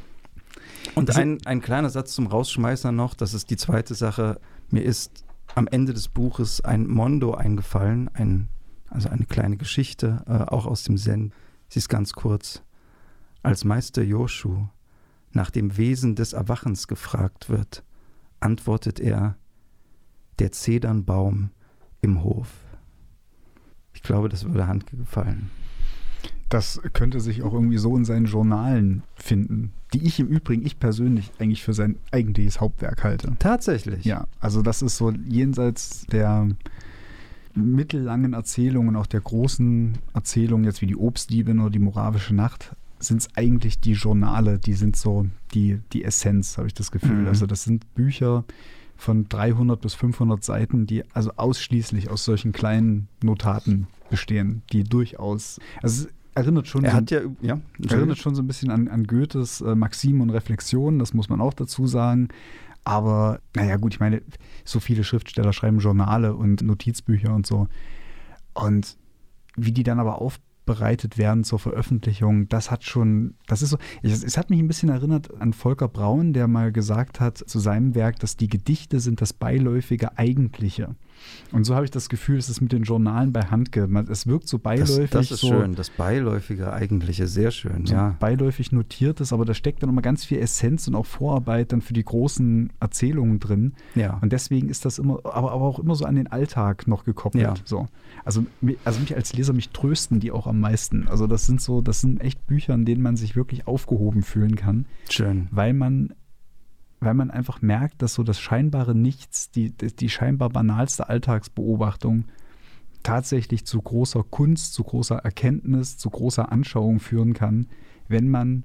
Und ein, ein kleiner Satz zum Rausschmeißer noch, das ist die zweite Sache. Mir ist am Ende des Buches ein Mondo eingefallen, ein, also eine kleine Geschichte, äh, auch aus dem Zen. Sie ist ganz kurz. Als Meister Joshu nach dem Wesen des Erwachens gefragt wird, antwortet er, der Zedernbaum im Hof. Ich glaube, das würde Handke gefallen. Das könnte sich auch irgendwie so in seinen Journalen finden, die ich im Übrigen, ich persönlich, eigentlich für sein eigentliches Hauptwerk halte. Tatsächlich. Ja, also das ist so jenseits der mittellangen Erzählungen, auch der großen Erzählungen, jetzt wie die Obstdiebin oder die moravische Nacht, sind es eigentlich die Journale, die sind so die, die Essenz, habe ich das Gefühl. Mhm. Also das sind Bücher von 300 bis 500 Seiten, die also ausschließlich aus solchen kleinen Notaten bestehen, die durchaus, also erinnert schon Er so hat ja, ja, Erinnert schon so ein bisschen an, an Goethes äh, Maxim und Reflexion, das muss man auch dazu sagen. Aber naja, gut, ich meine, so viele Schriftsteller schreiben Journale und Notizbücher und so. Und wie die dann aber aufbereitet werden zur Veröffentlichung, das hat schon, das ist so, es, es hat mich ein bisschen erinnert an Volker Braun, der mal gesagt hat zu seinem Werk, dass die Gedichte sind das beiläufige Eigentliche. Und so habe ich das Gefühl, es ist mit den Journalen bei Handke. Man, es wirkt so Das, beiläufig. das ist so, schön, das Beiläufige eigentliche, sehr schön, so ja. beiläufig notiertes, aber da steckt dann immer ganz viel Essenz und auch Vorarbeit dann für die großen Erzählungen drin. ja. Und deswegen ist das immer, aber, aber auch immer so an den Alltag noch gekoppelt. Ja. So. Also, also mich als Leser, mich trösten die auch am meisten. Also das sind so, das sind echt Bücher, in denen man sich wirklich aufgehoben fühlen kann, Schön. weil man, weil man einfach merkt, dass so das scheinbare Nichts, die, die, scheinbar banalste Alltagsbeobachtung tatsächlich zu großer Kunst, zu großer Erkenntnis, zu großer Anschauung führen kann, wenn man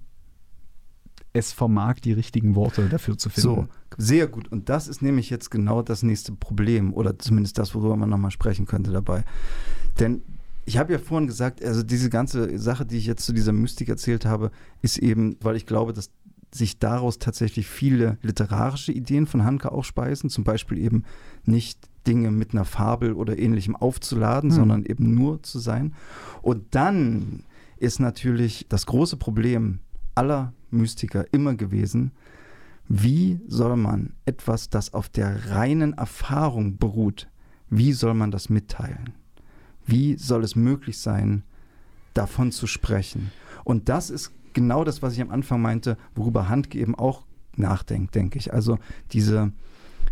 es vermag, die richtigen Worte dafür zu finden. So, sehr gut. Und das ist nämlich jetzt genau das nächste Problem oder zumindest das, worüber man nochmal sprechen könnte dabei. Denn ich habe ja vorhin gesagt, also diese ganze Sache, die ich jetzt zu dieser Mystik erzählt habe, ist eben, weil ich glaube, dass sich daraus tatsächlich viele literarische Ideen von Hanke auch speisen, zum Beispiel eben nicht Dinge mit einer Fabel oder ähnlichem aufzuladen, Hm. sondern eben nur zu sein. Und dann ist natürlich das große Problem aller Mystiker immer gewesen, wie soll man etwas, das auf der reinen Erfahrung beruht, wie soll man das mitteilen? Wie soll es möglich sein, davon zu sprechen? Und das ist genau das, was ich am Anfang meinte, worüber Handke eben auch nachdenkt, denke ich. Also diese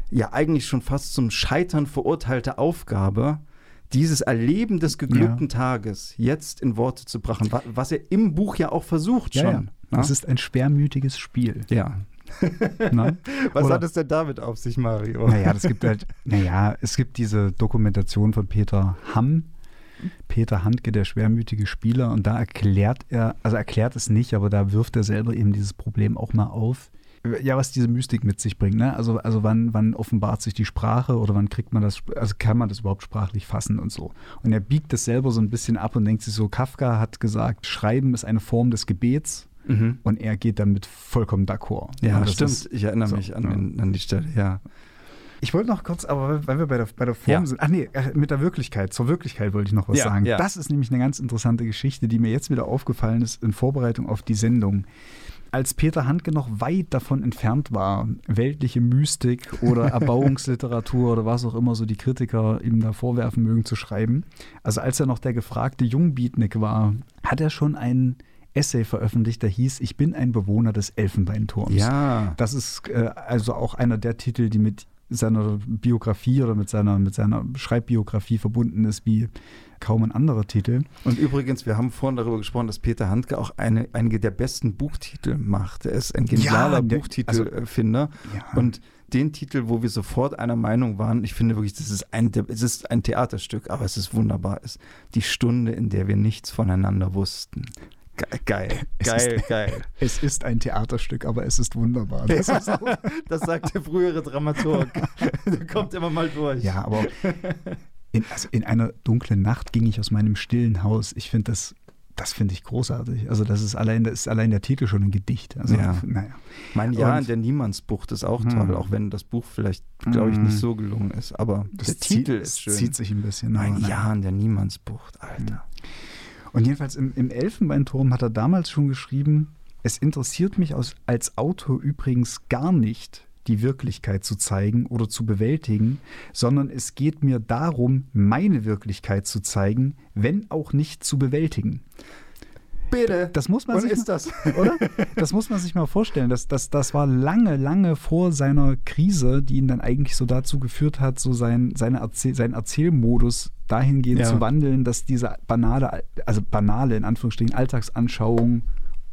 ja eigentlich schon fast zum Scheitern verurteilte Aufgabe, dieses Erleben des geglückten Tages jetzt in Worte zu brachen, wa- was er im Buch ja auch versucht ja, ja. schon. ne? Es ist ein schwermütiges Spiel. ja. Ne? Was Oder- hat es denn damit auf sich, Mario? Naja, das gibt halt, naja, es gibt diese Dokumentation von Peter Hamm, Peter Handke, der schwermütige Spieler, und da erklärt er, also erklärt es nicht, aber da wirft er selber eben dieses Problem auch mal auf. Ja, was diese Mystik mit sich bringt, ne? Also, also wann, wann offenbart sich die Sprache oder wann kriegt man das, also kann man das überhaupt sprachlich fassen und so. Und er biegt das selber so ein bisschen ab und denkt sich so, Kafka hat gesagt, Schreiben ist eine Form des Gebets Mhm. und er geht damit vollkommen d'accord. Ja, das stimmt. ist- ich erinnere so, mich an, ja. an die Stelle, ja. Ich wollte noch kurz, aber weil wir bei der, bei der Form Ja. sind, ach nee, äh, mit der Wirklichkeit, zur Wirklichkeit wollte ich noch was Ja, sagen. ja. Das ist nämlich eine ganz interessante Geschichte, die mir jetzt wieder aufgefallen ist in Vorbereitung auf die Sendung. als Peter Handke noch weit davon entfernt war, weltliche Mystik oder Erbauungsliteratur oder was auch immer so die Kritiker ihm da vorwerfen mögen zu schreiben, also als er noch der gefragte Jungbietnik war, hat er schon ein Essay veröffentlicht, der hieß Ich bin ein Bewohner des Elfenbeinturms. Ja. Das ist äh, also auch einer der Titel, die mit seiner Biografie oder mit seiner, mit seiner Schreibbiografie verbunden ist, wie kaum ein anderer Titel. Und übrigens, wir haben vorhin darüber gesprochen, dass Peter Handke auch eine, einige der besten Buchtitel macht. Er ist ein genialer Ja, der- Buchtitelfinder. Ja. Und den Titel, wo wir sofort einer Meinung waren, ich finde wirklich, das ist ein, es ist ein Theaterstück, aber es ist wunderbar, ist die Stunde, in der wir nichts voneinander wussten. Ge- Geil, Es geil, ist- geil. Es ist ein Theaterstück, aber es ist wunderbar. Das ist auch, Das sagt der frühere Dramaturg. Der kommt immer mal durch. ja, aber in, also in einer dunklen Nacht ging ich aus meinem stillen Haus. Ich finde das, das finde ich großartig. Also das ist allein, das ist allein der Titel schon ein Gedicht. Also, Ja. naja. Mein Jahr in der Niemandsbucht ist auch Hm. toll, auch wenn das Buch vielleicht, glaube ich, Hm. nicht so gelungen ist. Aber der zieht, Titel es ist schön. zieht sich ein bisschen. Mein. Jahr in der Niemandsbucht, Alter. Und jedenfalls im, im Elfenbeinturm hat er damals schon geschrieben, es interessiert mich aus, als Autor übrigens gar nicht, die Wirklichkeit zu zeigen oder zu bewältigen, sondern es geht mir darum, meine Wirklichkeit zu zeigen, wenn auch nicht zu bewältigen. Bitte. Das muss man Und sich ist mal, das? oder? Das muss man sich mal vorstellen. Das, das, das war lange, lange vor seiner Krise, die ihn dann eigentlich so dazu geführt hat, so sein, seine Erzähl seinen Erzählmodus dahingehend Ja. zu wandeln, dass diese banale, also banale in Anführungsstrichen Alltagsanschauung,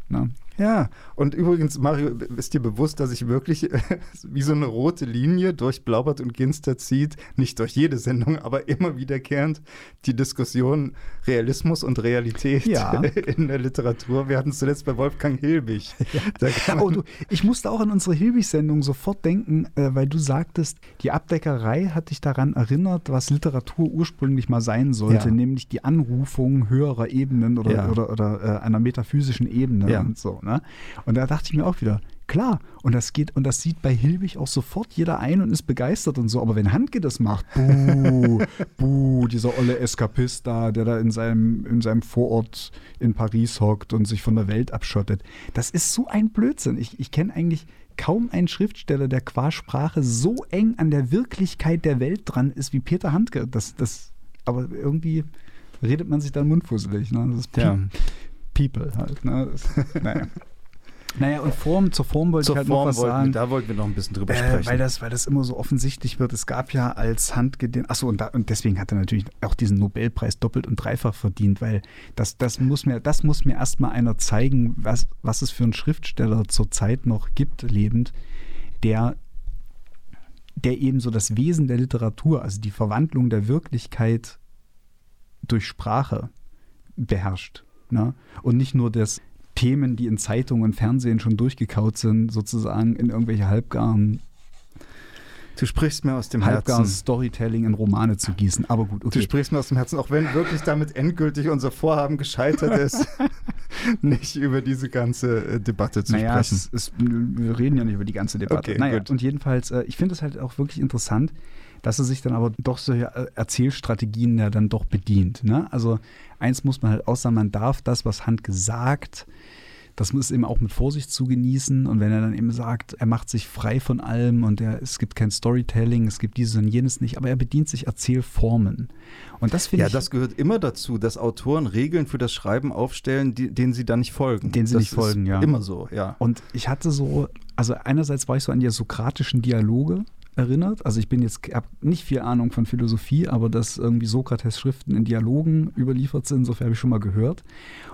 ne, Ja, und übrigens, Mario, ist dir bewusst, dass ich wirklich äh, wie so eine rote Linie durch Blaubart und Ginster zieht, nicht durch jede Sendung, aber immer wiederkehrend die Diskussion Realismus und Realität Ja. in der Literatur. Wir hatten es zuletzt bei Wolfgang Hilbig. Man- Oh, du, ich musste auch an unsere Hilbig-Sendung sofort denken, äh, weil du sagtest, die Abdeckerei hat dich daran erinnert, was Literatur ursprünglich mal sein sollte, Ja. nämlich die Anrufung höherer Ebenen oder, Ja. oder, oder äh, einer metaphysischen Ebene Ja. und so. Ne? Und da dachte ich mir auch wieder, klar, und das geht, und das sieht bei Hilbig auch sofort jeder ein und ist begeistert und so. Aber wenn Handke das macht, buh, buh, dieser olle Eskapist da, der da in seinem, in seinem Vorort in Paris hockt und sich von der Welt abschottet, das ist so ein Blödsinn. Ich, ich kenne eigentlich kaum einen Schriftsteller, der qua Sprache so eng an der Wirklichkeit der Welt dran ist wie Peter Handke. Das, das, aber irgendwie redet man sich dann mundfusselig. Ne? Das ist Ja. People halt. Ne? Naja. naja, und Form, zur Form wollte Zur ich halt noch Form was wollten wir, sagen. da wollten wir noch ein bisschen drüber Äh, sprechen. weil, das, weil das immer so offensichtlich wird. Es gab ja als Handke den, achso, und, da, und deswegen hat er natürlich auch diesen Nobelpreis doppelt und dreifach verdient, weil das, das muss mir, das muss mir erstmal einer zeigen, was, was es für einen Schriftsteller zurzeit noch gibt, lebend, der, der eben so das Wesen der Literatur, also die Verwandlung der Wirklichkeit durch Sprache beherrscht. Ne? Und nicht nur das Themen, die in Zeitungen und Fernsehen schon durchgekaut sind, sozusagen in irgendwelche halbgaren, du sprichst mir aus dem halbgaren Herzen. Storytelling in Romane zu gießen. Aber gut, Du okay. sprichst mir aus dem Herzen, auch wenn wirklich damit endgültig unser Vorhaben gescheitert ist, nicht über diese ganze äh, Debatte zu Naja, sprechen. es, es, wir reden ja nicht über die ganze Debatte. Okay, naja, gut. und jedenfalls, äh, ich finde es halt auch wirklich interessant, dass er sich dann aber doch solche äh, Erzählstrategien ja dann doch bedient. Ne? Also eins muss man halt sagen, man darf das, was Hand gesagt, das muss eben auch mit Vorsicht zu genießen. Und wenn er dann eben sagt, er macht sich frei von allem und er, es gibt kein Storytelling, es gibt dieses und jenes nicht, aber er bedient sich Erzählformen. Und das finde Ja, ich. das gehört immer dazu, dass Autoren Regeln für das Schreiben aufstellen, die, denen sie dann nicht folgen. Denen sie das nicht folgen, ja. Immer so, ja. Und ich hatte so, also einerseits war ich so an die sokratischen Dialoge erinnert. Also ich bin jetzt, habe nicht viel Ahnung von Philosophie, aber dass irgendwie Sokrates Schriften in Dialogen überliefert sind, insofern habe ich schon mal gehört.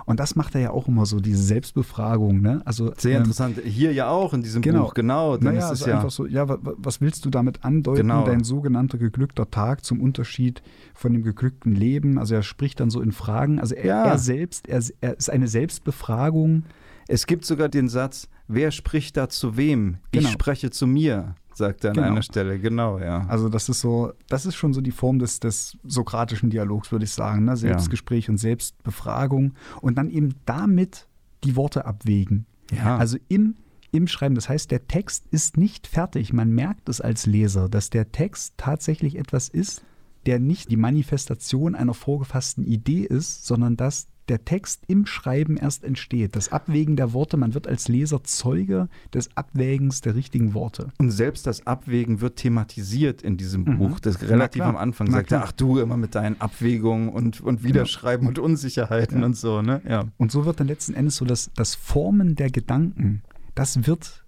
Und das macht er ja auch immer so, diese Selbstbefragung. Ne? Also, Sehr ähm, interessant. Hier ja auch in diesem Genau. Buch, genau. Dann Naja, ist es also ja. einfach so, ja, wa- wa- was willst du damit andeuten, Genau. dein sogenannter geglückter Tag zum Unterschied von dem geglückten Leben? Also er spricht dann so in Fragen. Also er, Ja. er selbst, er, er ist eine Selbstbefragung. Es gibt sogar den Satz, wer spricht da zu wem? Genau. Ich spreche zu mir, sagt er an Genau. einer Stelle. Genau, ja. Also das ist so, das ist schon so die Form des, des sokratischen Dialogs, würde ich sagen. Ne? Selbstgespräch und Selbstbefragung und dann eben damit die Worte abwägen. ja. Also im, im Schreiben. Das heißt, der Text ist nicht fertig. Man merkt es als Leser, dass der Text tatsächlich etwas ist, der nicht die Manifestation einer vorgefassten Idee ist, sondern dass der Text im Schreiben erst entsteht. Das Abwägen der Worte, man wird als Leser Zeuge des Abwägens der richtigen Worte. Und selbst das Abwägen wird thematisiert in diesem mhm. Buch. Das relativ am Anfang sagt er, ach du immer mit deinen Abwägungen und, und Wiederschreiben ja. und Unsicherheiten ja. und so. Ne? Ja. Und so wird dann letzten Endes so das, das Formen der Gedanken, das wird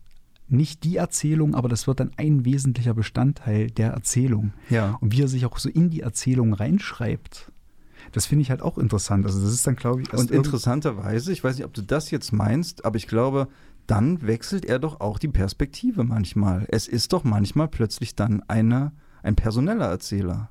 nicht die Erzählung, aber das wird dann ein wesentlicher Bestandteil der Erzählung. Ja. Und wie er sich auch so in die Erzählung reinschreibt. Das finde ich halt auch interessant. Also das ist dann, glaube ich. Und interessanterweise, ich weiß nicht, ob du das jetzt meinst, aber ich glaube, dann wechselt er doch auch die Perspektive manchmal. Es ist doch manchmal plötzlich dann eine, ein personeller Erzähler.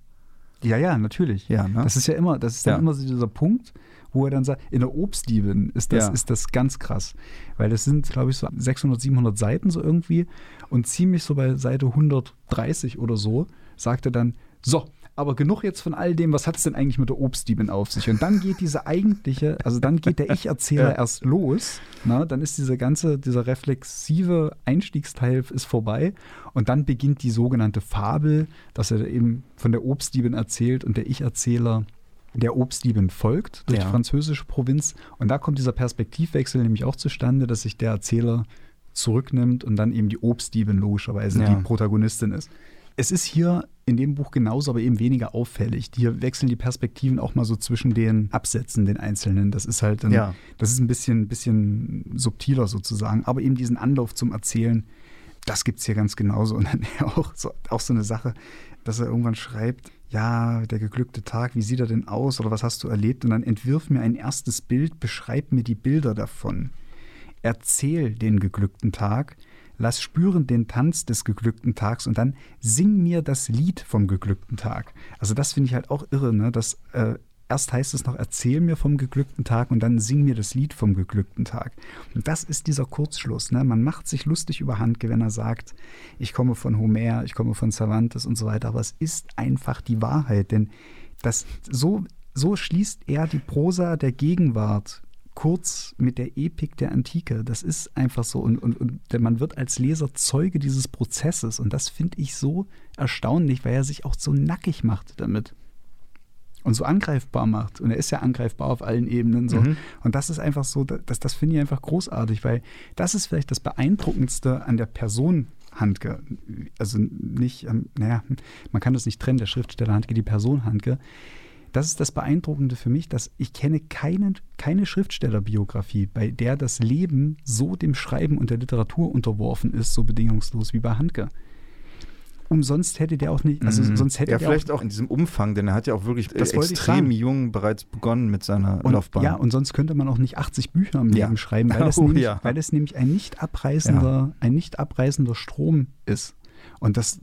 Ja, ja, natürlich. Ja, ne? Das ist ja immer, das ist dann ja. immer so dieser Punkt, wo er dann sagt, in der Obstdiebin ist das, ja. ist das ganz krass. Weil das sind, glaube ich, so 600, 700 Seiten so irgendwie. Und ziemlich so bei Seite 130 oder so sagt er dann, so, aber genug jetzt von all dem, was hat es denn eigentlich mit der Obstdiebin auf sich? Und dann geht diese eigentliche, also dann geht der Ich-Erzähler ja. erst los. Na, dann ist diese ganze, dieser reflexive Einstiegsteil ist vorbei. Und dann beginnt die sogenannte Fabel, dass er eben von der Obstdiebin erzählt und der Ich-Erzähler der Obstdiebin folgt durch ja. die französische Provinz. Und da kommt dieser Perspektivwechsel nämlich auch zustande, dass sich der Erzähler zurücknimmt und dann eben die Obstdiebin logischerweise ja. die Protagonistin ist. Es ist hier in dem Buch genauso, aber eben weniger auffällig. Hier wechseln die Perspektiven auch mal so zwischen den Absätzen, den einzelnen. Das ist halt, ein, ja. das ist ein bisschen, bisschen subtiler sozusagen. Aber eben diesen Anlauf zum Erzählen, das gibt es hier ganz genauso. Und dann auch so, auch so eine Sache, dass er irgendwann schreibt, ja, der geglückte Tag, wie sieht er denn aus oder was hast du erlebt? Und dann entwirf mir ein erstes Bild, beschreib mir die Bilder davon. Erzähl den geglückten Tag, lass spüren den Tanz des geglückten Tags und dann sing mir das Lied vom geglückten Tag. Also das finde ich halt auch irre, ne? dass äh, erst heißt es noch, erzähl mir vom geglückten Tag und dann sing mir das Lied vom geglückten Tag. Und das ist dieser Kurzschluss. Ne? Man macht sich lustig über Handke, wenn er sagt, ich komme von Homer, ich komme von Cervantes und so weiter, aber es ist einfach die Wahrheit, denn das, so, so schließt er die Prosa der Gegenwart kurz mit der Epik der Antike. Das ist einfach so. Und, und, und man wird als Leser Zeuge dieses Prozesses. Und das finde ich so erstaunlich, weil er sich auch so nackig macht damit. Und so angreifbar macht. Und er ist ja angreifbar auf allen Ebenen. So. Mhm. Und das ist einfach so, das, das finde ich einfach großartig, weil das ist vielleicht das Beeindruckendste an der Person Handke. Also nicht, ähm, naja, man kann das nicht trennen, der Schriftsteller Handke, die Person Handke das ist das Beeindruckende für mich, dass ich kenne keine, keine Schriftstellerbiografie, bei der das Leben so dem Schreiben und der Literatur unterworfen ist, so bedingungslos wie bei Handke. Umsonst hätte der auch nicht, also mhm. sonst hätte ja, der vielleicht auch, auch, in diesem Umfang, denn er hat ja auch wirklich das extrem jung bereits begonnen mit seiner und, Laufbahn. Ja, und sonst könnte man auch nicht 80 Bücher im ja. Leben schreiben, weil es, oh, nämlich, ja. weil es nämlich ein nicht abreißender, ein nicht abreißender Strom ist. Und das,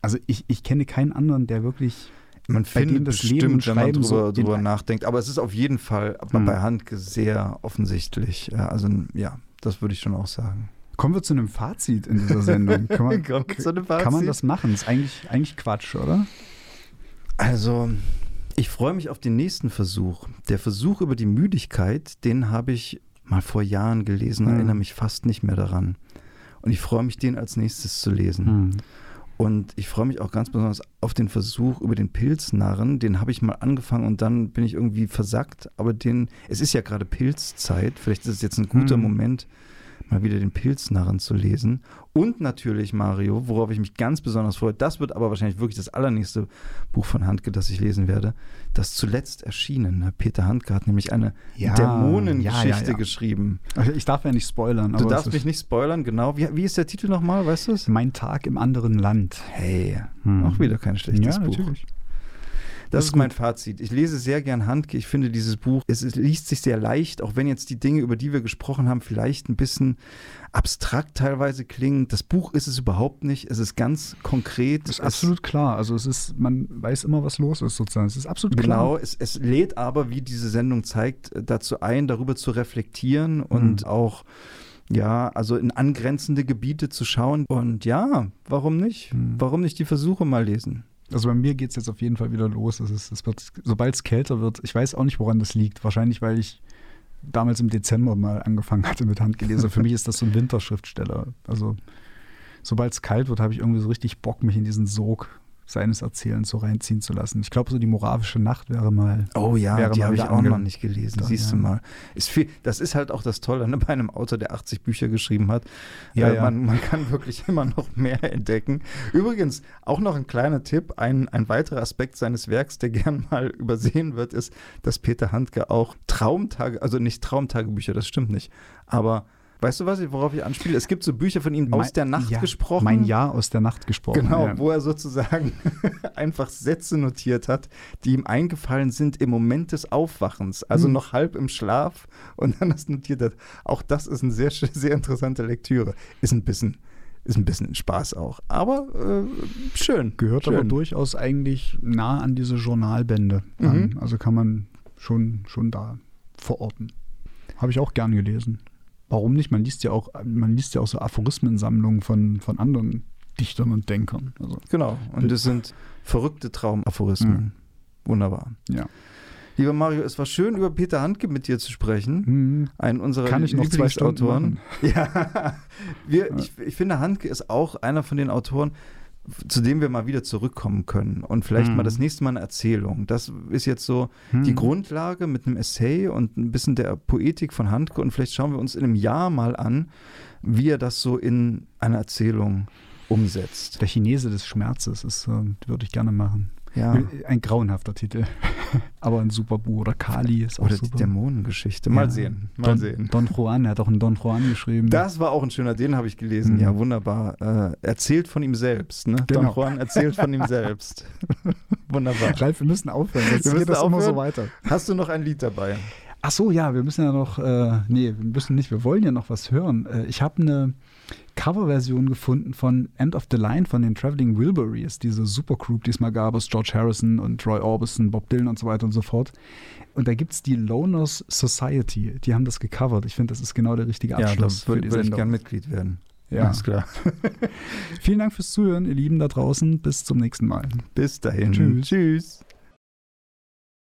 also ich, ich kenne keinen anderen, der wirklich man findet das bestimmt, Leben wenn man drüber, so drüber nachdenkt. Aber es ist auf jeden Fall hm. bei Handke sehr offensichtlich. Also ja, das würde ich schon auch sagen. Kommen wir zu einem Fazit in dieser Sendung. Kann man, kann man das machen? Ist eigentlich, eigentlich Quatsch, oder? Also, ich freue mich auf den nächsten Versuch. Der Versuch über die Müdigkeit, den habe ich mal vor Jahren gelesen, mhm. erinnere mich fast nicht mehr daran. Und ich freue mich, den als nächstes zu lesen. Mhm. Und ich freue mich auch ganz besonders auf den Versuch über den Pilznarren. Den habe ich mal angefangen und dann bin ich irgendwie versackt. Aber den, es ist ja gerade Pilzzeit. Vielleicht ist es jetzt ein guter mhm. Moment, mal wieder den Pilznarren zu lesen. Und natürlich, Mario, worauf ich mich ganz besonders freue, das wird aber wahrscheinlich wirklich das allernächste Buch von Handke, das ich lesen werde, das zuletzt erschienen. Peter Handke hat nämlich eine ja, Dämonengeschichte ja, ja, geschrieben. Also ich darf ja nicht spoilern. Du darfst mich nicht spoilern, genau. Wie, wie ist der Titel nochmal, weißt du es? Mein Tag im anderen Land. Hey, hm. auch wieder kein schlechtes Buch. Natürlich. Das, ist mein Fazit. Ich lese sehr gern Handke. Ich finde dieses Buch, es, es, liest sich sehr leicht, auch wenn jetzt die Dinge, über die wir gesprochen haben, vielleicht ein bisschen abstrakt teilweise klingen. Das Buch ist es überhaupt nicht. Es ist ganz konkret. Das ist absolut klar. Also es ist, man weiß immer, was los ist sozusagen. Es ist absolut klar. Genau, es, es lädt aber, wie diese Sendung zeigt, dazu ein, darüber zu reflektieren mhm. und auch ja, also in angrenzende Gebiete zu schauen. Und ja, warum nicht? Mhm. Warum nicht die Versuche mal lesen? Also bei mir geht es jetzt auf jeden Fall wieder los. Es ist, es wird, sobald es kälter wird, ich weiß auch nicht, woran das liegt. Wahrscheinlich, weil ich damals im Dezember mal angefangen hatte mit Handgelesen. Für mich ist das so ein Winterschriftsteller. Also sobald es kalt wird, habe ich irgendwie so richtig Bock, mich in diesen Sog seines Erzählens so reinziehen zu lassen. Ich glaube, so die moralische Nacht wäre mal. Oh ja, die habe ich auch noch nicht gelesen. Doch, Siehst du ja. mal. Ist viel, das ist halt auch das Tolle ne, bei einem Autor, der 80 Bücher geschrieben hat. Ja, äh, ja. Man, man kann wirklich immer noch mehr entdecken. Übrigens, auch noch ein kleiner Tipp: ein, ein weiterer Aspekt seines Werks, der gern mal übersehen wird, ist, dass Peter Handke auch Traumtage, also nicht Traumtagebücher, das stimmt nicht, aber. Weißt du, was ich, worauf ich anspiele? Es gibt so Bücher von ihm aus Mein- der Nacht ja, gesprochen. Mein Jahr aus der Nacht gesprochen. Genau, ja. wo er sozusagen einfach Sätze notiert hat, die ihm eingefallen sind im Moment des Aufwachens, also Hm. noch halb im Schlaf und dann das notiert hat. Auch das ist eine sehr, sehr interessante Lektüre. Ist ein bisschen, ist ein bisschen Spaß auch, aber äh, schön. Gehört schön. aber durchaus eigentlich nah an diese Journalbände. Mhm. Also kann man schon, schon da verorten. Habe ich auch gern gelesen. Warum nicht? Man liest ja auch, man liest ja auch so Aphorismensammlungen von, von anderen Dichtern und Denkern. Also, Genau, und das sind verrückte Traumaphorismen. Wunderbar. ja. Lieber Mario, es war schön, über Peter Handke mit dir zu sprechen. Hm, Einen unserer Kann ich noch zwei Stunden machen. Ja, wir, Ja. Ich, ich finde, Handke ist auch einer von den Autoren, zu dem wir mal wieder zurückkommen können. Und vielleicht Mhm. mal das nächste Mal eine Erzählung. Das ist jetzt so die hm. Grundlage mit einem Essay und ein bisschen der Poetik von Handke. Und vielleicht schauen wir uns in einem Jahr mal an, wie er das so in einer Erzählung umsetzt. Der Chinese des Schmerzes ist, äh, würde ich gerne machen. Ja. Ein grauenhafter Titel. Aber ein super Buch. Oder Kali ist auch Oder die super. Dämonengeschichte. Mal Ja. sehen. Mal Don, sehen. Don Juan, er hat auch einen Don Juan geschrieben. Das war auch ein schöner, den habe ich gelesen. Mhm. Ja, wunderbar. Äh, erzählt von ihm selbst. Ne? Don Genau. Juan erzählt von ihm selbst. wunderbar. Ralf, wir müssen aufhören. Jetzt Wir geht müssen das immer so aufhören. weiter. Hast du noch ein Lied dabei? Ach so, ja, wir müssen ja noch, äh, nee, wir müssen nicht, wir wollen ja noch was hören. Äh, ich habe eine Coverversion gefunden von End of the Line von den Traveling Wilburys, diese Supergroup, die es mal gab, aus George Harrison und Roy Orbison, Bob Dylan und so weiter und so fort. Und da gibt es die Loners Society, die haben das gecovert. Ich finde, das ist genau der richtige Abschluss für würde würd ich Sendung. gern Mitglied werden. ja. Alles klar. Vielen Dank fürs Zuhören, ihr Lieben da draußen. Bis zum nächsten Mal. Bis dahin. Tschüss. Tschüss.